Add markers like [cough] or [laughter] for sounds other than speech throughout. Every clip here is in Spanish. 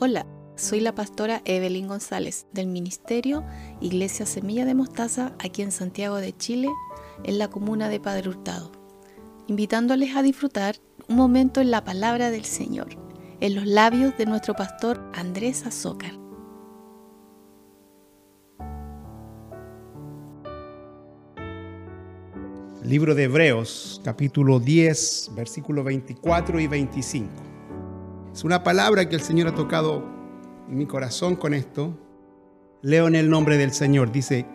Hola, soy la pastora Evelyn González del Ministerio Iglesia Semilla de Mostaza aquí en Santiago de Chile, en la comuna de Padre Hurtado, invitándoles a disfrutar un momento en la palabra del Señor, en los labios de nuestro pastor Andrés Azócar. Libro de Hebreos, capítulo 10, versículos 24 y 25. Es una palabra que el Señor ha tocado en mi corazón con esto. Leo en el nombre del Señor. Dice,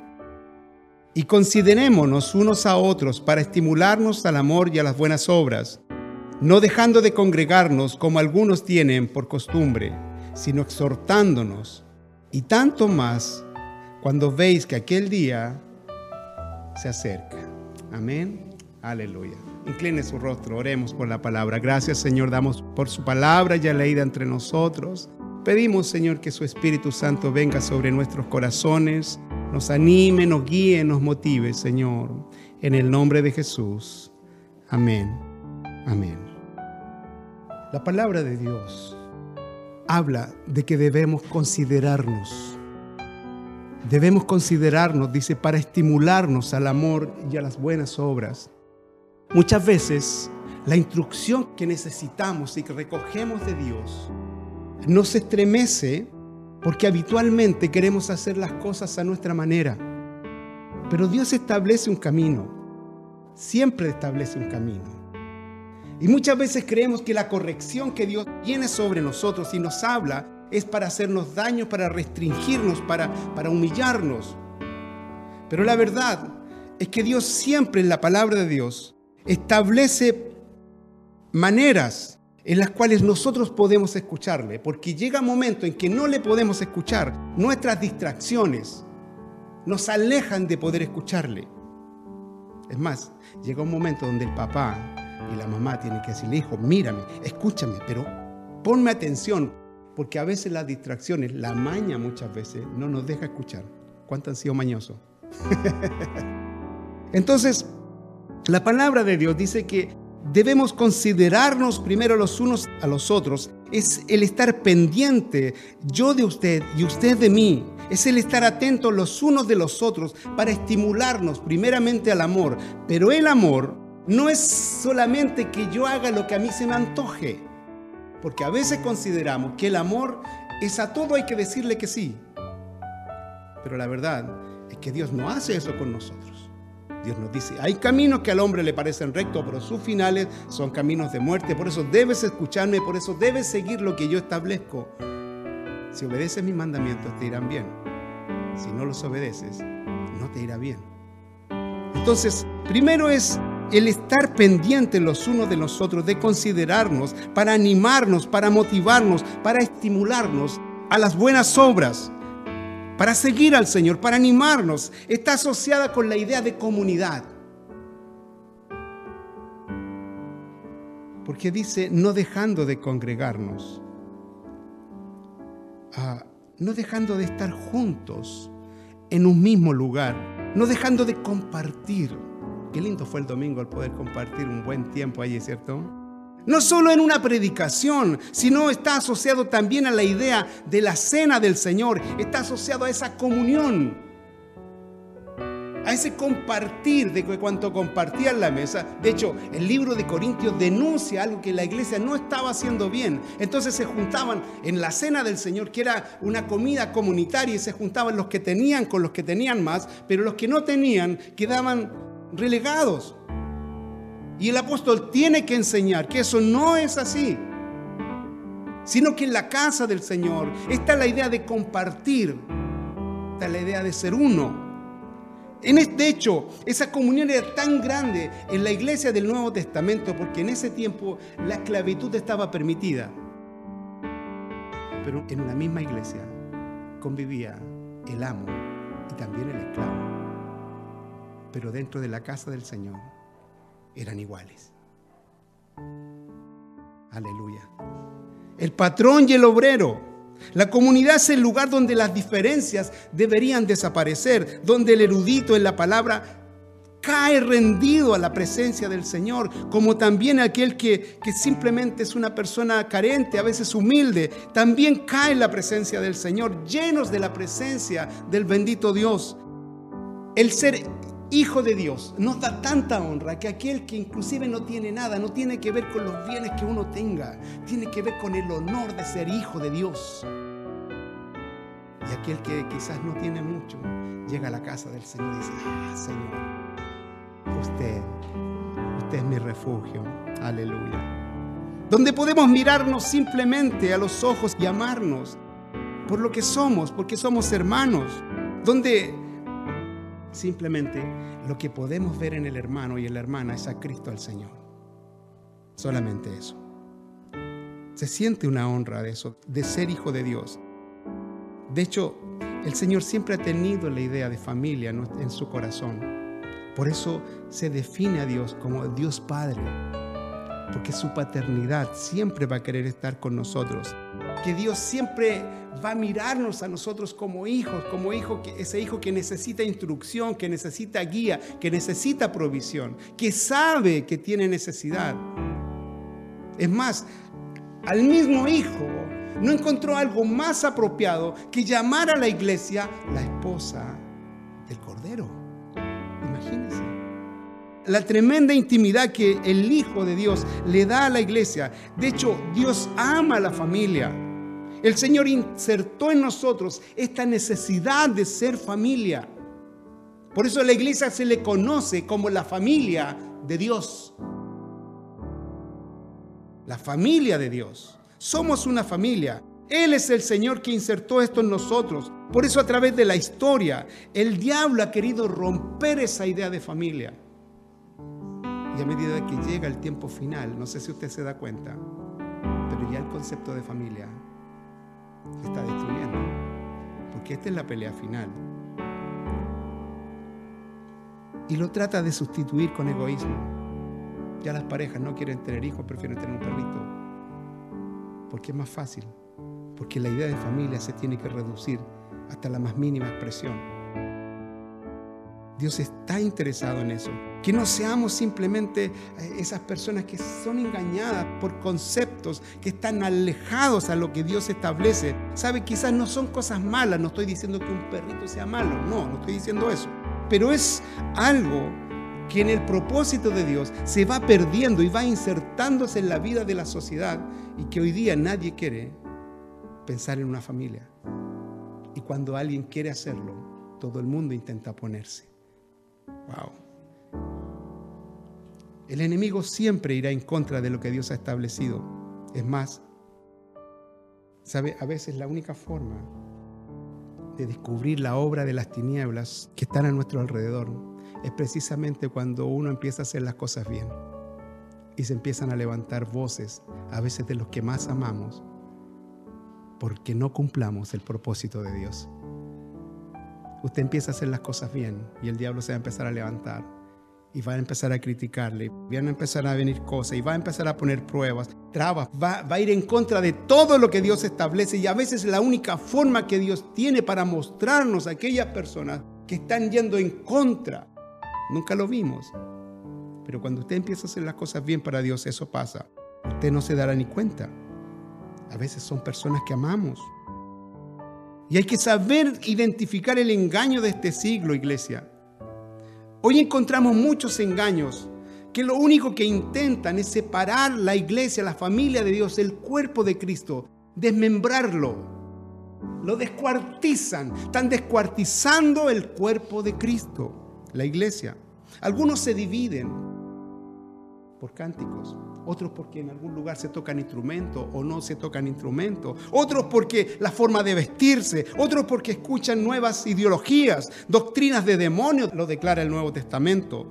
y considerémonos unos a otros para estimularnos al amor y a las buenas obras, no dejando de congregarnos como algunos tienen por costumbre, sino exhortándonos, y tanto más cuando veis que aquel día se acerca. Amén. Aleluya. Incline su rostro, oremos por la palabra. Gracias Señor, damos por su palabra ya leída entre nosotros. Pedimos Señor que su Espíritu Santo venga sobre nuestros corazones, nos anime, nos guíe, nos motive Señor. En el nombre de Jesús. Amén. Amén. La palabra de Dios habla de que debemos considerarnos Debemos considerarnos, dice, para estimularnos al amor y a las buenas obras. Muchas veces la instrucción que necesitamos y que recogemos de Dios nos estremece porque habitualmente queremos hacer las cosas a nuestra manera. Pero Dios establece un camino, siempre establece un camino. Y muchas veces creemos que la corrección que Dios tiene sobre nosotros y nos habla es para hacernos daño, para restringirnos, para, para humillarnos. Pero la verdad es que Dios siempre en la palabra de Dios establece maneras en las cuales nosotros podemos escucharle, porque llega un momento en que no le podemos escuchar, nuestras distracciones nos alejan de poder escucharle. Es más, llega un momento donde el papá y la mamá tienen que decirle, hijo, mírame, escúchame, pero ponme atención, porque a veces las distracciones, la maña muchas veces, no nos deja escuchar. ¿Cuánto han sido mañosos? [laughs] Entonces, la palabra de Dios dice que debemos considerarnos primero los unos a los otros. Es el estar pendiente, yo de usted y usted de mí. Es el estar atentos los unos de los otros para estimularnos primeramente al amor. Pero el amor no es solamente que yo haga lo que a mí se me antoje. Porque a veces consideramos que el amor es a todo hay que decirle que sí. Pero la verdad es que Dios no hace eso con nosotros. Dios nos dice, hay caminos que al hombre le parecen rectos, pero sus finales son caminos de muerte. Por eso debes escucharme, por eso debes seguir lo que yo establezco. Si obedeces mis mandamientos, te irán bien. Si no los obedeces, no te irá bien. Entonces, primero es el estar pendientes los unos de los otros, de considerarnos, para animarnos, para motivarnos, para estimularnos a las buenas obras, para seguir al Señor, para animarnos, está asociada con la idea de comunidad. Porque dice, no dejando de congregarnos, ah, no dejando de estar juntos en un mismo lugar, no dejando de compartir Qué lindo fue el domingo el poder compartir un buen tiempo allí, ¿cierto? No solo en una predicación, sino está asociado también a la idea de la cena del Señor, está asociado a esa comunión, a ese compartir de cuanto compartían la mesa. De hecho, el libro de Corintios denuncia algo que la iglesia no estaba haciendo bien. Entonces se juntaban en la cena del Señor, que era una comida comunitaria, y se juntaban los que tenían con los que tenían más, pero los que no tenían quedaban relegados. Y el apóstol tiene que enseñar que eso no es así, sino que en la casa del Señor está la idea de compartir, está la idea de ser uno. En este hecho, esa comunión era tan grande en la iglesia del Nuevo Testamento porque en ese tiempo la esclavitud estaba permitida. Pero en una misma iglesia convivía el amo y también el esclavo pero dentro de la casa del Señor eran iguales. Aleluya. El patrón y el obrero. La comunidad es el lugar donde las diferencias deberían desaparecer, donde el erudito en la palabra cae rendido a la presencia del Señor, como también aquel que, que simplemente es una persona carente, a veces humilde, también cae en la presencia del Señor, llenos de la presencia del bendito Dios. El ser hijo de Dios nos da tanta honra que aquel que inclusive no tiene nada, no tiene que ver con los bienes que uno tenga, tiene que ver con el honor de ser hijo de Dios. Y aquel que quizás no tiene mucho, llega a la casa del Señor y dice, ah, Señor, usted, usted es mi refugio, aleluya. Donde podemos mirarnos simplemente a los ojos y amarnos por lo que somos, porque somos hermanos. Donde simplemente lo que podemos ver en el hermano y en la hermana es a Cristo al Señor. Solamente eso. Se siente una honra de eso, de ser hijo de Dios. De hecho, el Señor siempre ha tenido la idea de familia en su corazón. Por eso se define a Dios como Dios Padre, porque su paternidad siempre va a querer estar con nosotros. Que Dios siempre va a mirarnos a nosotros como hijos, como hijo, ese hijo que necesita instrucción, que necesita guía, que necesita provisión, que sabe que tiene necesidad. Es más, al mismo hijo no encontró algo más apropiado que llamar a la iglesia la esposa del Cordero. Imagínense. La tremenda intimidad que el Hijo de Dios le da a la iglesia. De hecho, Dios ama a la familia. El Señor insertó en nosotros esta necesidad de ser familia. Por eso a la iglesia se le conoce como la familia de Dios. La familia de Dios. Somos una familia. Él es el Señor que insertó esto en nosotros. Por eso a través de la historia, el diablo ha querido romper esa idea de familia. Y a medida que llega el tiempo final, no sé si usted se da cuenta, pero ya el concepto de familia está destruyendo. Porque esta es la pelea final. Y lo trata de sustituir con egoísmo. Ya las parejas no quieren tener hijos, prefieren tener un perrito porque es más fácil, porque la idea de familia se tiene que reducir hasta la más mínima expresión. Dios está interesado en eso. Que no seamos simplemente eh, esas personas que son engañadas por conceptos que están alejados a lo que Dios establece. Sabe, quizás no son cosas malas. No estoy diciendo que un perrito sea malo. No, no estoy diciendo eso. Pero es algo que en el propósito de Dios se va perdiendo y va insertándose en la vida de la sociedad y que hoy día nadie quiere pensar en una familia. Y cuando alguien quiere hacerlo, todo el mundo intenta ponerse. Wow. El enemigo siempre irá en contra de lo que Dios ha establecido. Es más, sabe, a veces la única forma de descubrir la obra de las tinieblas que están a nuestro alrededor es precisamente cuando uno empieza a hacer las cosas bien y se empiezan a levantar voces, a veces de los que más amamos, porque no cumplamos el propósito de Dios. Usted empieza a hacer las cosas bien y el diablo se va a empezar a levantar y va a empezar a criticarle, van a empezar a venir cosas y va a empezar a poner pruebas, trabas, va, va, a ir en contra de todo lo que Dios establece y a veces la única forma que Dios tiene para mostrarnos a aquellas personas que están yendo en contra Nunca lo vimos. Pero cuando usted empieza a hacer las cosas bien para Dios, eso pasa. Usted no se dará ni cuenta. A veces son personas que amamos. Y hay que saber identificar el engaño de este siglo, iglesia. Hoy encontramos muchos engaños que lo único que intentan es separar la iglesia, la familia de Dios, el cuerpo de Cristo, desmembrarlo. Lo descuartizan, están descuartizando el cuerpo de Cristo la iglesia. Algunos se dividen por cánticos, otros porque en algún lugar se tocan instrumentos o no se tocan instrumentos, otros porque la forma de vestirse, otros porque escuchan nuevas ideologías, doctrinas de demonios, lo declara el Nuevo Testamento.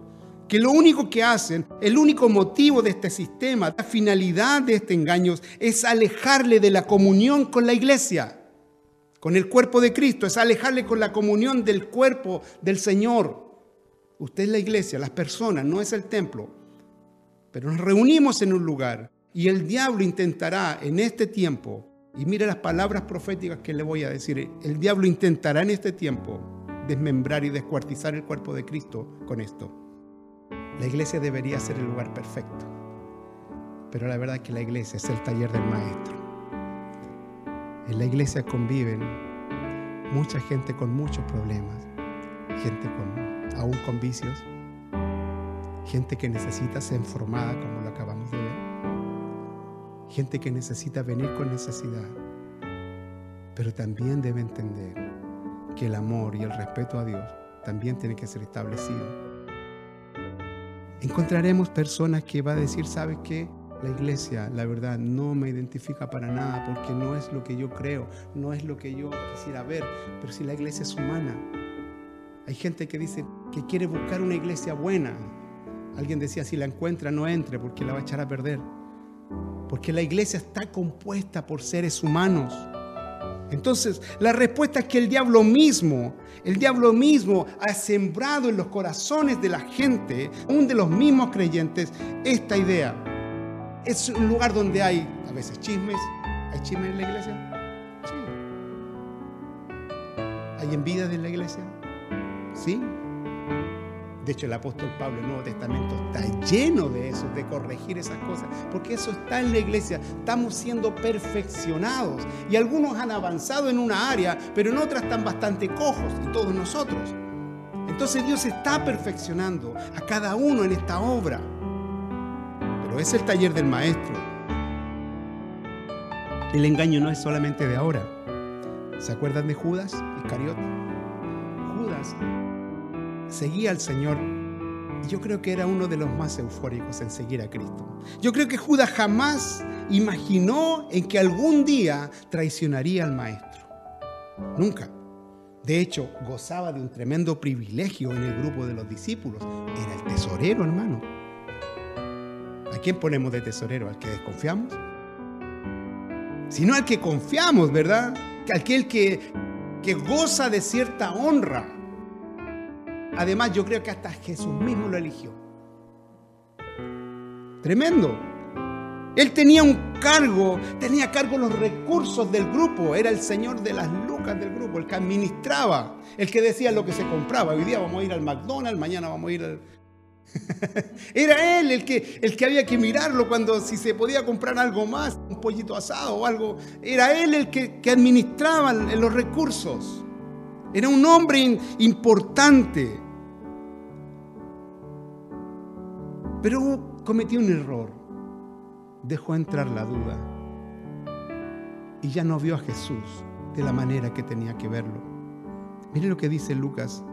Que lo único que hacen, el único motivo de este sistema, la finalidad de este engaño es alejarle de la comunión con la iglesia, con el cuerpo de Cristo, es alejarle con la comunión del cuerpo del Señor. Usted es la iglesia, las personas, no es el templo. Pero nos reunimos en un lugar y el diablo intentará en este tiempo, y mire las palabras proféticas que le voy a decir, el diablo intentará en este tiempo desmembrar y descuartizar el cuerpo de Cristo con esto. La iglesia debería ser el lugar perfecto. Pero la verdad es que la iglesia es el taller del maestro. En la iglesia conviven mucha gente con muchos problemas, gente con, aún con vicios, gente que necesita ser formada como lo acabamos de ver, gente que necesita venir con necesidad, pero también debe entender que el amor y el respeto a Dios también tiene que ser establecido. Encontraremos personas que va a decir, ¿sabes qué? La iglesia, la verdad, no me identifica para nada porque no es lo que yo creo, no es lo que yo quisiera ver, pero si la iglesia es humana. Hay gente que dice que quiere buscar una iglesia buena. Alguien decía, si la encuentra, no entre porque la va a echar a perder. Porque la iglesia está compuesta por seres humanos. Entonces, la respuesta es que el diablo mismo, el diablo mismo ha sembrado en los corazones de la gente, aún de los mismos creyentes, esta idea. Es un lugar donde hay a veces chismes. ¿Hay chismes en la iglesia? Sí. ¿Hay envidia en la iglesia? Sí. De hecho, el apóstol Pablo en el Nuevo Testamento está lleno de eso, de corregir esas cosas, porque eso está en la iglesia. Estamos siendo perfeccionados y algunos han avanzado en una área, pero en otras están bastante cojos, y todos nosotros. Entonces Dios está perfeccionando a cada uno en esta obra. Pero es el taller del maestro. El engaño no es solamente de ahora. ¿Se acuerdan de Judas Iscariote? Judas seguía al Señor y yo creo que era uno de los más eufóricos en seguir a Cristo. Yo creo que Judas jamás imaginó en que algún día traicionaría al Maestro. Nunca. De hecho, gozaba de un tremendo privilegio en el grupo de los discípulos. Era el tesorero, hermano. ¿A quién ponemos de tesorero? ¿Al que desconfiamos? Sino al que confiamos, ¿verdad? Aquel que, que goza de cierta honra. Además, yo creo que hasta Jesús mismo lo eligió. Tremendo. Él tenía un cargo, tenía cargo los recursos del grupo, era el señor de las lucas del grupo, el que administraba, el que decía lo que se compraba. Hoy día vamos a ir al McDonald's, mañana vamos a ir al... [laughs] era él el que, el que había que mirarlo cuando si se podía comprar algo más, un pollito asado o algo. Era él el que, que administraba los recursos. Era un hombre importante. Pero cometió un error. Dejó entrar la duda. Y ya no vio a Jesús de la manera que tenía que verlo. Mire lo que dice Lucas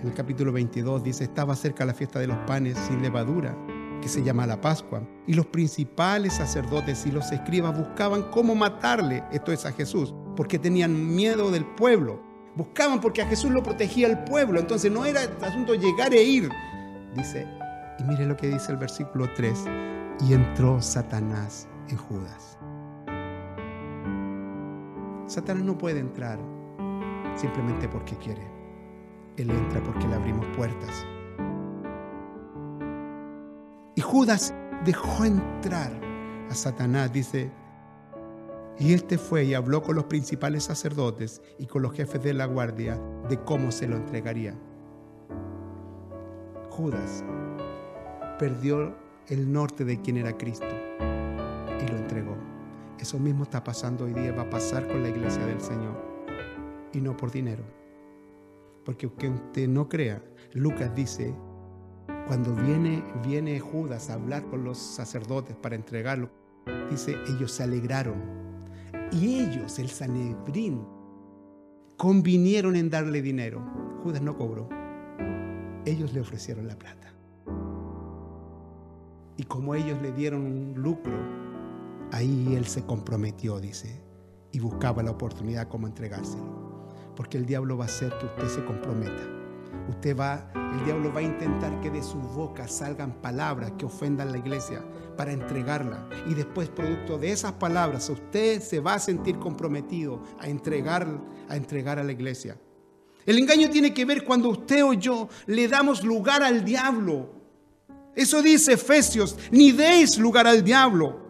en el capítulo 22. Dice, estaba cerca la fiesta de los panes sin levadura, que se llama la Pascua. Y los principales sacerdotes y los escribas buscaban cómo matarle, esto es a Jesús, porque tenían miedo del pueblo. Buscaban porque a Jesús lo protegía el pueblo. Entonces no era asunto llegar e ir. Dice, y mire lo que dice el versículo 3. Y entró Satanás en Judas. Satanás no puede entrar simplemente porque quiere. Él entra porque le abrimos puertas. Y Judas dejó entrar a Satanás, dice, y este fue y habló con los principales sacerdotes y con los jefes de la guardia de cómo se lo entregaría. Judas perdió el norte de quién era Cristo y lo entregó. Eso mismo está pasando hoy día, va a pasar con la iglesia del Señor y no por dinero. Porque aunque usted no crea, Lucas dice, cuando viene, viene Judas a hablar con los sacerdotes para entregarlo, dice, ellos se alegraron. Y ellos, el Sanedrín, convinieron en darle dinero. Judas no cobró. Ellos le ofrecieron la plata. Como ellos le dieron un lucro, ahí él se comprometió, dice, y buscaba la oportunidad como entregárselo. Porque el diablo va a hacer que usted se comprometa. Usted va, el diablo va a intentar que de su boca salgan palabras que ofendan la iglesia para entregarla. Y después, producto de esas palabras, usted se va a sentir comprometido a entregar, a entregar a la iglesia. El engaño tiene que ver cuando usted o yo le damos lugar al diablo eso dice Efesios, ni deis lugar al diablo.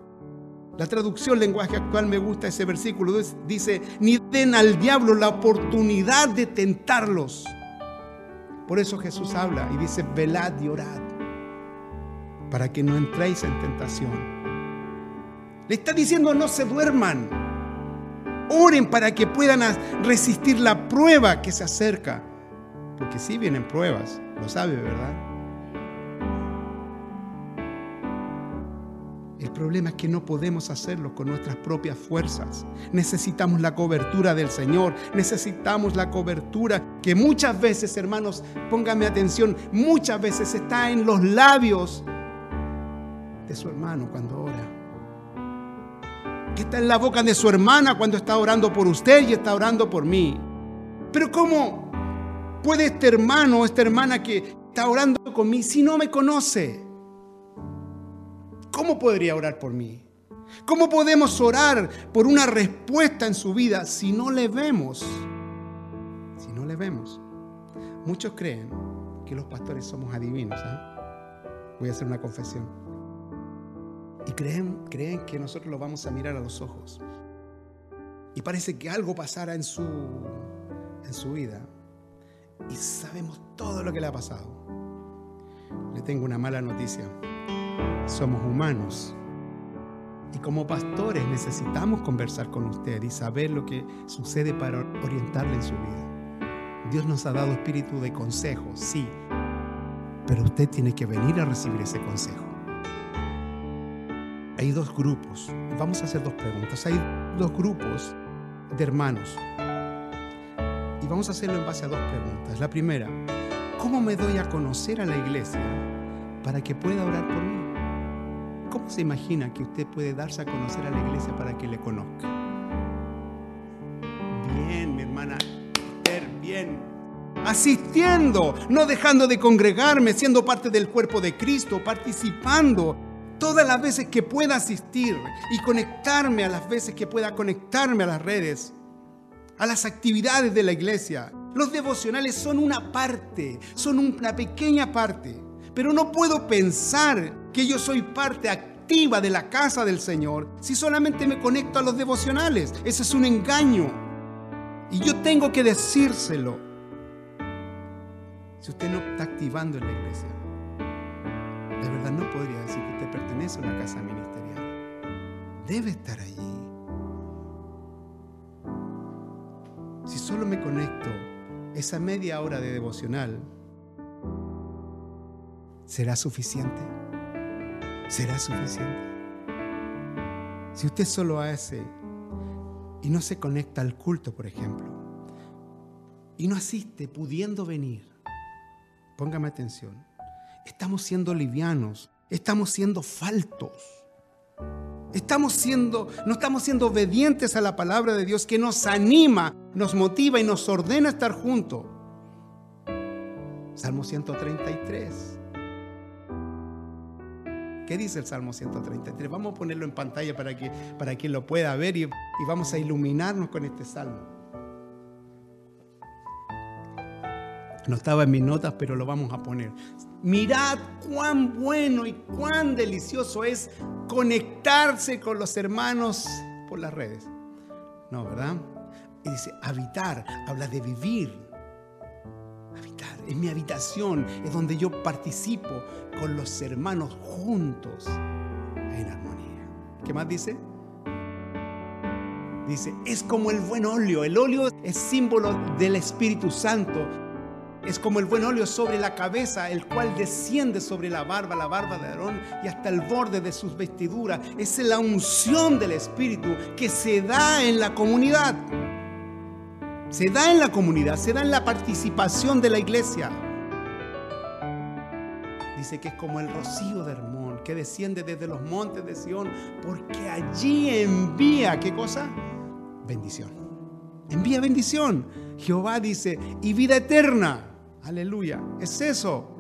La traducción lenguaje actual me gusta ese versículo. Dice, ni den al diablo la oportunidad de tentarlos. Por eso Jesús habla y dice, velad y orad. para que no entréis en tentación. Le está diciendo no se duerman. Oren para que puedan resistir la prueba que se acerca. Porque si vienen pruebas, lo sabe, ¿verdad? El problema es que no podemos hacerlo con nuestras propias fuerzas. Necesitamos la cobertura del Señor. Necesitamos la cobertura que muchas veces, hermanos, póngame atención, muchas veces está en los labios de su hermano cuando ora. Está en la boca de su hermana cuando está orando por usted y está orando por mí. Pero ¿cómo puede este hermano o esta hermana que está orando conmigo si no me conoce? ¿Cómo podría orar por mí? ¿Cómo podemos orar por una respuesta en su vida si no le vemos? Si no le vemos. Muchos creen que los pastores somos adivinos. ¿ah? Voy a hacer una confesión. Y creen, creen que nosotros lo vamos a mirar a los ojos. Y parece que algo pasará en su, en su vida. Y sabemos todo lo que le ha pasado. Le tengo una mala noticia somos humanos. Y como pastores necesitamos conversar con usted y saber lo que sucede para orientarle en su vida. Dios nos ha dado espíritu de consejo, sí, pero usted tiene que venir a recibir ese consejo. Hay dos grupos, vamos a hacer dos preguntas, hay dos grupos de hermanos. Y vamos a hacerlo en base a dos preguntas. La primera, ¿cómo me doy a conocer a la iglesia para que pueda orar por mí? ¿Cómo se imagina que usted puede darse a conocer a la iglesia para que le conozca? Bien, mi hermana bien. Asistiendo, no dejando de congregarme, siendo parte del cuerpo de Cristo, participando todas las veces que pueda asistir y conectarme a las veces que pueda conectarme a las redes, a las actividades de la iglesia. Los devocionales son una parte, son una pequeña parte, pero no puedo pensar que yo soy parte activa de la casa del Señor si solamente me conecto a los devocionales. Ese es un engaño. Y yo tengo que decírselo. Si usted no está activando en la iglesia, de verdad no podría decir que usted pertenece a una casa ministerial. Debe estar allí. Si solo me conecto esa media hora de devocional, ¿será suficiente? Será suficiente. Si usted solo hace y no se conecta al culto, por ejemplo, y no asiste pudiendo venir, póngame atención, estamos siendo livianos, estamos siendo faltos. Estamos siendo, no estamos siendo obedientes a la palabra de Dios que nos anima, nos motiva y nos ordena estar juntos. Salmo 133. ¿Qué dice el Salmo 133? Vamos a ponerlo en pantalla para que para quien lo pueda ver y, y vamos a iluminarnos con este salmo. No estaba en mis notas, pero lo vamos a poner. Mirad cuán bueno y cuán delicioso es conectarse con los hermanos por las redes. No, ¿verdad? Y dice, habitar, habla de vivir, es mi habitación, es donde yo participo con los hermanos juntos en armonía. ¿Qué más dice? Dice, es como el buen óleo. El óleo es símbolo del Espíritu Santo. Es como el buen óleo sobre la cabeza, el cual desciende sobre la barba, la barba de Aarón y hasta el borde de sus vestiduras. Es la unción del Espíritu que se da en la comunidad se da en la comunidad, se da en la participación de la iglesia. Dice que es como el rocío de Hermón que desciende desde los montes de Sión, porque allí envía, ¿qué cosa? Bendición. Envía bendición. Jehová dice, y vida eterna. Aleluya. Es eso.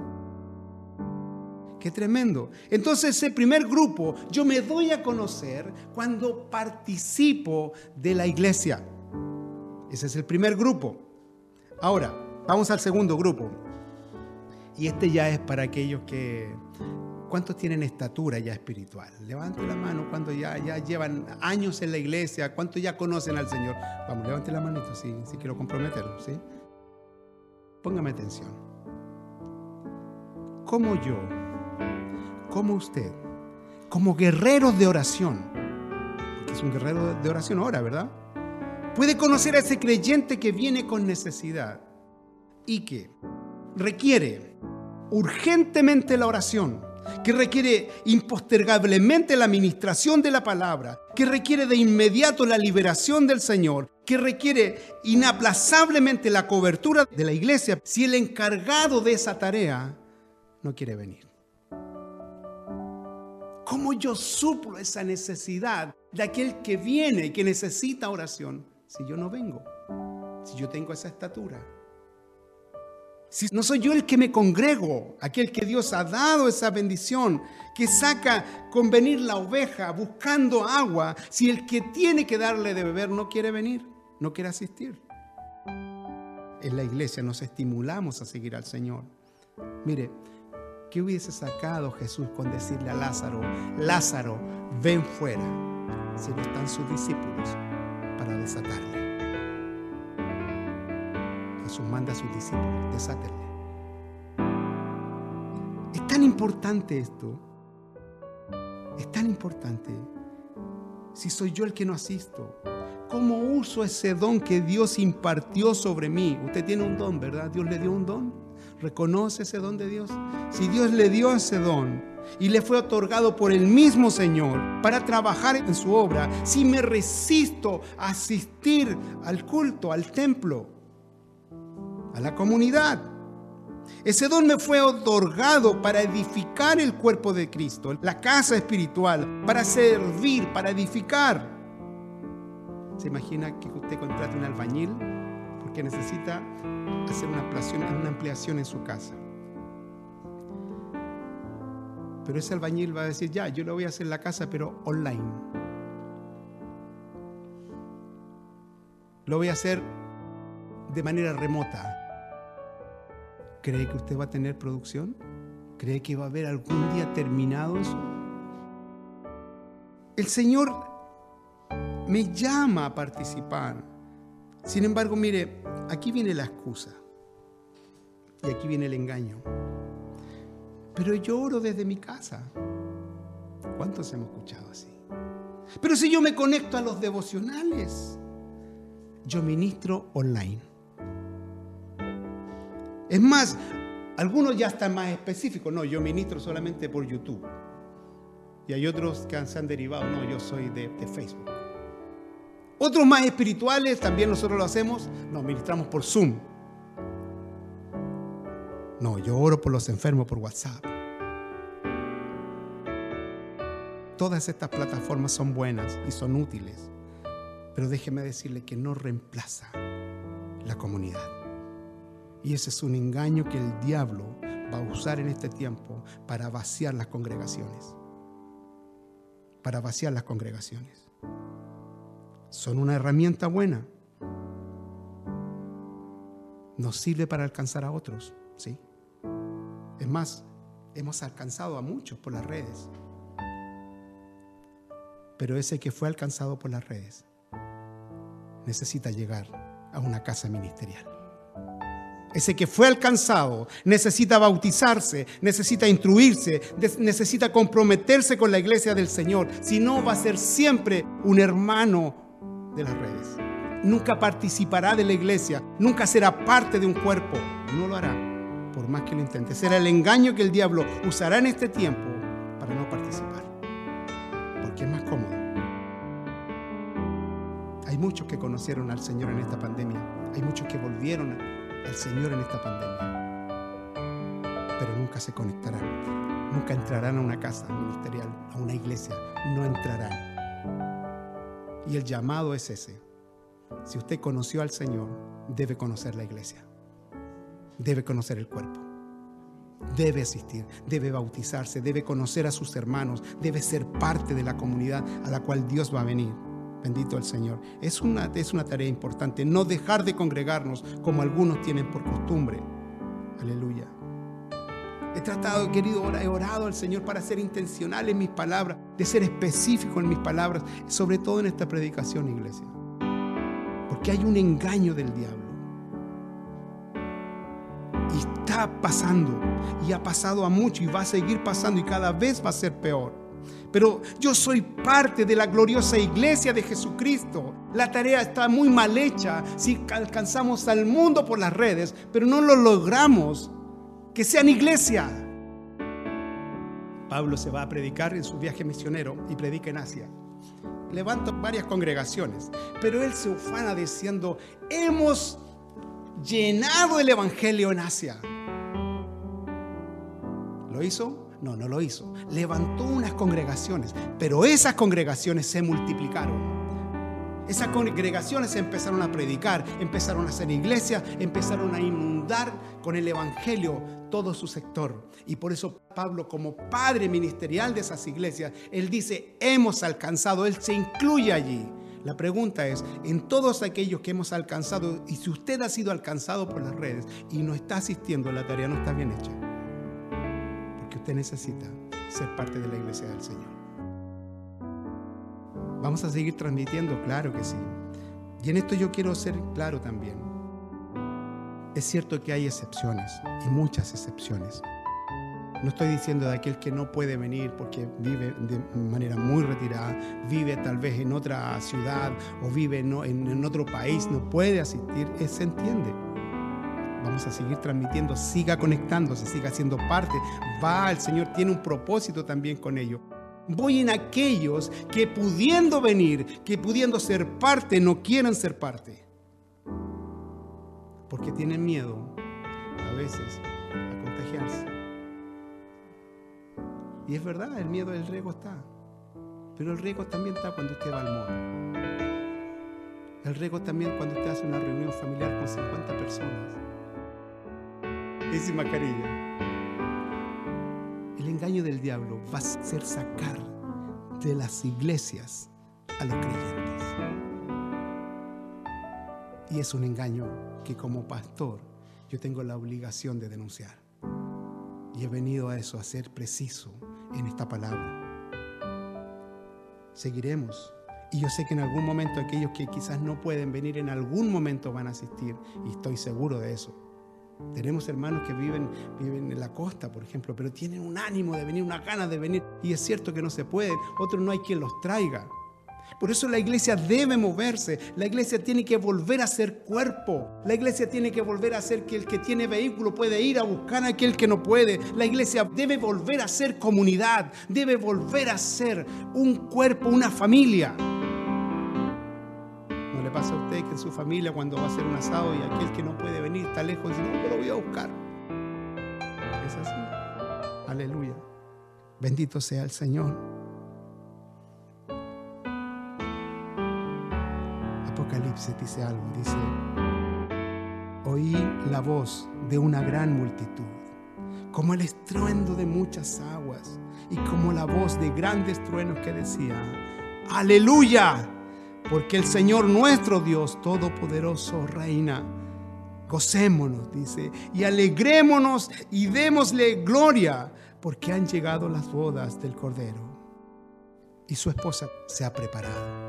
Qué tremendo. Entonces ese primer grupo yo me doy a conocer cuando participo de la iglesia. Ese es el primer grupo. Ahora, vamos al segundo grupo. Y este ya es para aquellos que... ¿Cuántos tienen estatura ya espiritual? Levante la mano cuando ya, ya llevan años en la iglesia. ¿Cuántos ya conocen al Señor? Vamos, levante la manito si, quiero comprometerlo. ¿sí? Póngame atención. ¿Cómo yo, como usted, como guerreros de oración, porque es un guerrero de oración ahora, ¿verdad? Puede conocer a ese creyente que viene con necesidad y que requiere urgentemente la oración, que requiere impostergablemente la administración de la palabra, que requiere de inmediato la liberación del Señor, que requiere inaplazablemente la cobertura de la iglesia, si el encargado de esa tarea no quiere venir. ¿Cómo yo suplo esa necesidad de aquel que viene que necesita oración si yo no vengo? Si yo tengo esa estatura. Si no soy yo el que me congrego, aquel que Dios ha dado esa bendición, que saca con venir la oveja buscando agua, si el que tiene que darle de beber no quiere venir, no quiere asistir. En la iglesia nos estimulamos a seguir al Señor. Mire, ¿qué hubiese sacado Jesús con decirle a Lázaro, Lázaro, ven fuera, si no están sus discípulos para desatarle? Jesús manda a sus discípulos, desátenle. Es tan importante esto, es tan importante. Si soy yo el que no asisto, ¿cómo uso ese don que Dios impartió sobre mí? Usted tiene un don, ¿verdad? Dios le dio un don. ¿Reconoce ese don de Dios? Si Dios le dio ese don y le fue otorgado por el mismo Señor para trabajar en su obra, si me resisto a asistir al culto, al templo, a la comunidad. Ese don me fue otorgado para edificar el cuerpo de Cristo, la casa espiritual, para servir, para edificar. ¿Se imagina que usted contrate un albañil porque necesita hacer una ampliación, en su casa? Pero ese albañil va a decir, ya, yo lo voy a hacer en la casa, pero online. Lo voy a hacer de manera remota. ¿Cree que usted va a tener producción? ¿Cree que va a haber algún día terminado eso? El Señor me llama a participar. Sin embargo, mire, aquí viene la excusa y aquí viene el engaño. Pero yo oro desde mi casa. ¿Cuántos hemos escuchado así? Pero si yo me conecto a los devocionales, yo ministro online. Es más, algunos ya están más específicos. No, yo ministro solamente por YouTube. Y hay otros que se han derivado. No, yo soy de, Facebook. Otros más espirituales, también nosotros lo hacemos. Nos ministramos por Zoom. No, yo oro por los enfermos por WhatsApp. Todas estas plataformas son buenas y son útiles. Pero déjeme decirle que no reemplaza la comunidad. Y ese es un engaño que el diablo va a usar en este tiempo para vaciar las congregaciones. Para vaciar las congregaciones. Son una herramienta buena. Nos sirve para alcanzar a otros, ¿sí? Es más, hemos alcanzado a muchos por las redes. Pero ese que fue alcanzado por las redes necesita llegar a una casa ministerial ese que fue alcanzado, necesita bautizarse, necesita instruirse, necesita comprometerse con la iglesia del Señor. Si no, va a ser siempre un hermano de las redes. Nunca participará de la iglesia, nunca será parte de un cuerpo. No lo hará, por más que lo intente. Será el engaño que el diablo usará en este tiempo para no participar. Porque es más cómodo. Hay muchos que conocieron al Señor en esta pandemia. Hay muchos que volvieron a el Señor en esta pandemia. Pero nunca se conectarán, nunca entrarán a una casa ministerial, a una iglesia, no entrarán. Y el llamado es ese. Si usted conoció al Señor, debe conocer la iglesia, debe conocer el cuerpo, debe asistir, debe bautizarse, debe conocer a sus hermanos, debe ser parte de la comunidad a la cual Dios va a venir. Bendito el Señor. Es una, es una tarea importante. No dejar de congregarnos como algunos tienen por costumbre. Aleluya. He tratado, querido, he orado al Señor para ser intencional en mis palabras, de ser específico en mis palabras, sobre todo en esta predicación, iglesia. Porque hay un engaño del diablo. Y está está pasando y ha pasado a mucho y va a seguir pasando y cada vez va a ser peor. Pero yo soy parte de la gloriosa iglesia de Jesucristo. La tarea está muy mal hecha si alcanzamos al mundo por las redes, pero no lo logramos. Que sean iglesia. Pablo se va a predicar en su viaje misionero y predica en Asia. Levanta varias congregaciones, pero él se ufana diciendo, hemos llenado el Evangelio en Asia. ¿Lo hizo? No, no lo hizo. Levantó unas congregaciones, pero esas congregaciones se multiplicaron. Esas congregaciones empezaron a predicar, empezaron a hacer iglesia, empezaron a inundar con el Evangelio todo su sector. Y por eso Pablo, como padre ministerial de esas iglesias, él dice, hemos alcanzado, él se incluye allí. La pregunta es, en todos aquellos que hemos alcanzado, y si usted ha sido alcanzado por las redes y no está asistiendo, la tarea no está bien hecha. Porque usted necesita ser parte de la iglesia del Señor. Vamos a seguir transmitiendo, claro que sí. Y en esto yo quiero ser claro también. Es cierto que hay excepciones, y muchas excepciones. No estoy diciendo de aquel que no puede venir porque vive de manera muy retirada, vive tal vez en otra ciudad o vive en, otro país, no puede asistir, se entiende. Vamos a seguir transmitiendo, siga conectándose, siga siendo parte. Va, el Señor tiene un propósito también con ello. Voy en aquellos que pudiendo venir, que pudiendo ser parte, no quieren ser parte. Porque tienen miedo a veces a contagiarse. Y es verdad, el miedo del riesgo está. Pero el riesgo también está cuando usted va al mall. El riesgo también cuando usted hace una reunión familiar con 50 personas. Y sin mascarilla. Engaño del diablo va a ser sacar de las iglesias a los creyentes. Y es un engaño que como pastor yo tengo la obligación de denunciar. Y he venido a eso, a ser preciso en esta palabra. Seguiremos. Y yo sé que en algún momento aquellos que quizás no pueden venir, en algún momento van a asistir. Y estoy seguro de eso. Tenemos hermanos que viven, viven en la costa, por ejemplo, pero tienen un ánimo de venir, una gana de venir. Y es cierto que no se pueden. Otros no hay quien los traiga. Por eso la iglesia debe moverse. La iglesia tiene que volver a ser cuerpo. La iglesia tiene que volver a ser que el que tiene vehículo puede ir a buscar a aquel que no puede. La iglesia debe volver a ser comunidad. Debe volver a ser un cuerpo, una familia. ¿No le pasa a usted que en su familia cuando va a hacer un asado y aquel que no puede venir está lejos dice, no, pero voy a buscar? Es así. Aleluya. Bendito sea el Señor. Apocalipsis dice algo, dice, oí la voz de una gran multitud, como el estruendo de muchas aguas y como la voz de grandes truenos que decía, aleluya, porque el Señor nuestro Dios Todopoderoso reina. Gocémonos, dice, y alegrémonos y démosle gloria, porque han llegado las bodas del Cordero. Y su esposa se ha preparado.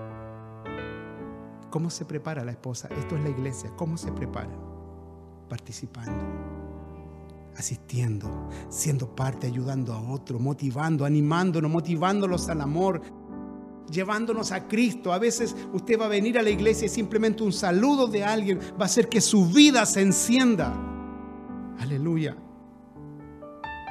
¿Cómo se prepara la esposa? Esto es la iglesia. ¿Cómo se prepara? Participando, asistiendo, siendo parte, ayudando a otro, motivando, animándonos, motivándolos al amor, llevándonos a Cristo. A veces usted va a venir a la iglesia y simplemente un saludo de alguien va a hacer que su vida se encienda. Aleluya.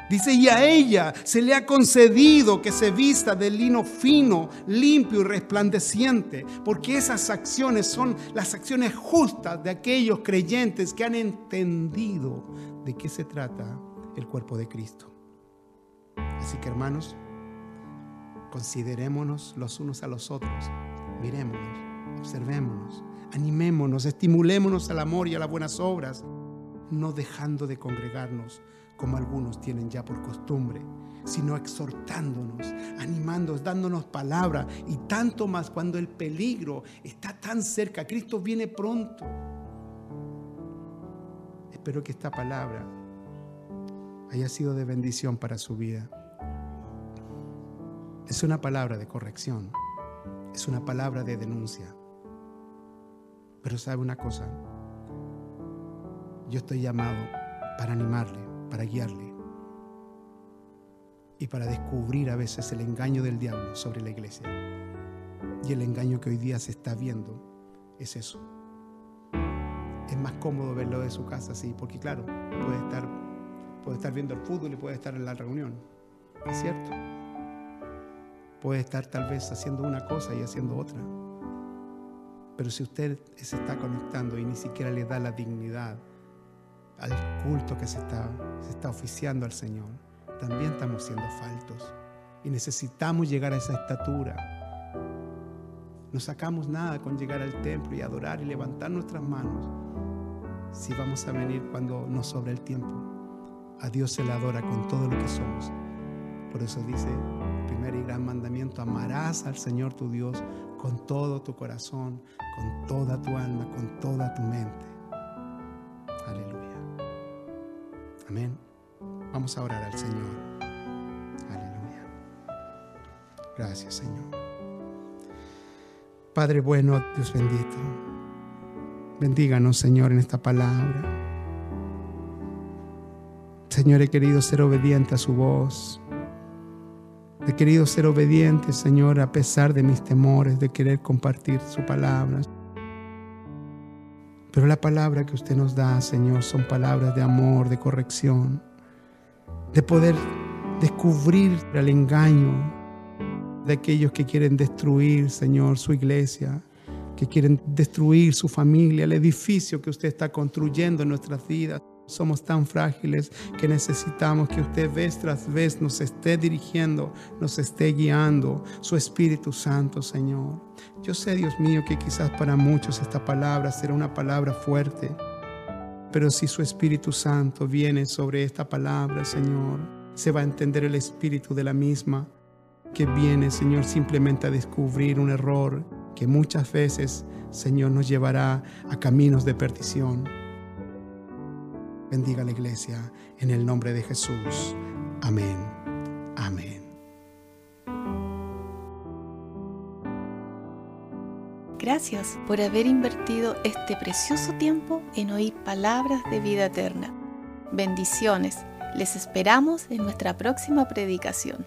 Dice, y a ella se le ha concedido que se vista de lino fino, limpio y resplandeciente, porque esas acciones son las acciones justas de aquellos creyentes que han entendido de qué se trata el cuerpo de Cristo. Así que hermanos, considerémonos los unos a los otros, mirémonos, observémonos, animémonos, estimulémonos al amor y a las buenas obras, no dejando de congregarnos como algunos tienen ya por costumbre, sino exhortándonos, animándonos, dándonos palabra y tanto más cuando el peligro está tan cerca. Cristo viene pronto. Espero que esta palabra haya sido de bendición para su vida. Es una palabra de corrección, es una palabra de denuncia. Pero sabe una cosa, yo estoy llamado para animarle para guiarle y para descubrir a veces el engaño del diablo sobre la iglesia. Y el engaño que hoy día se está viendo es eso. Es más cómodo verlo de su casa, sí, porque claro, puede estar, puede estar viendo el fútbol y puede estar en la reunión. Es cierto. Puede estar tal vez haciendo una cosa y haciendo otra. Pero si usted se está conectando y ni siquiera le da la dignidad al culto que se está, se está oficiando al Señor, también estamos siendo faltos y necesitamos llegar a esa estatura. No sacamos nada con llegar al templo y adorar y levantar nuestras manos si vamos a venir cuando nos sobra el tiempo. A Dios se le adora con todo lo que somos. Por eso dice primer y gran mandamiento, amarás al Señor tu Dios con todo tu corazón, con toda tu alma, con toda tu mente. Aleluya. Amén. Vamos a orar al Señor. Aleluya. Gracias, Señor. Padre bueno, Dios bendito. Bendíganos, Señor, en esta palabra. Señor, he querido ser obediente a su voz. He querido ser obediente, Señor, a pesar de mis temores de querer compartir su palabra. Pero la palabra que usted nos da, Señor, son palabras de amor, de corrección, de poder descubrir el engaño de aquellos que quieren destruir, Señor, su iglesia, que quieren destruir su familia, el edificio que usted está construyendo en nuestras vidas. Somos tan frágiles que necesitamos que usted vez tras vez nos esté dirigiendo, nos esté guiando, su Espíritu Santo, Señor. Yo sé, Dios mío, que quizás para muchos esta palabra será una palabra fuerte, pero si su Espíritu Santo viene sobre esta palabra, Señor, se va a entender el espíritu de la misma, que viene, Señor, simplemente a descubrir un error que muchas veces, Señor, nos llevará a caminos de perdición. Bendiga la iglesia en el nombre de Jesús. Amén. Amén. Gracias por haber invertido este precioso tiempo en oír palabras de vida eterna. Bendiciones. Les esperamos en nuestra próxima predicación.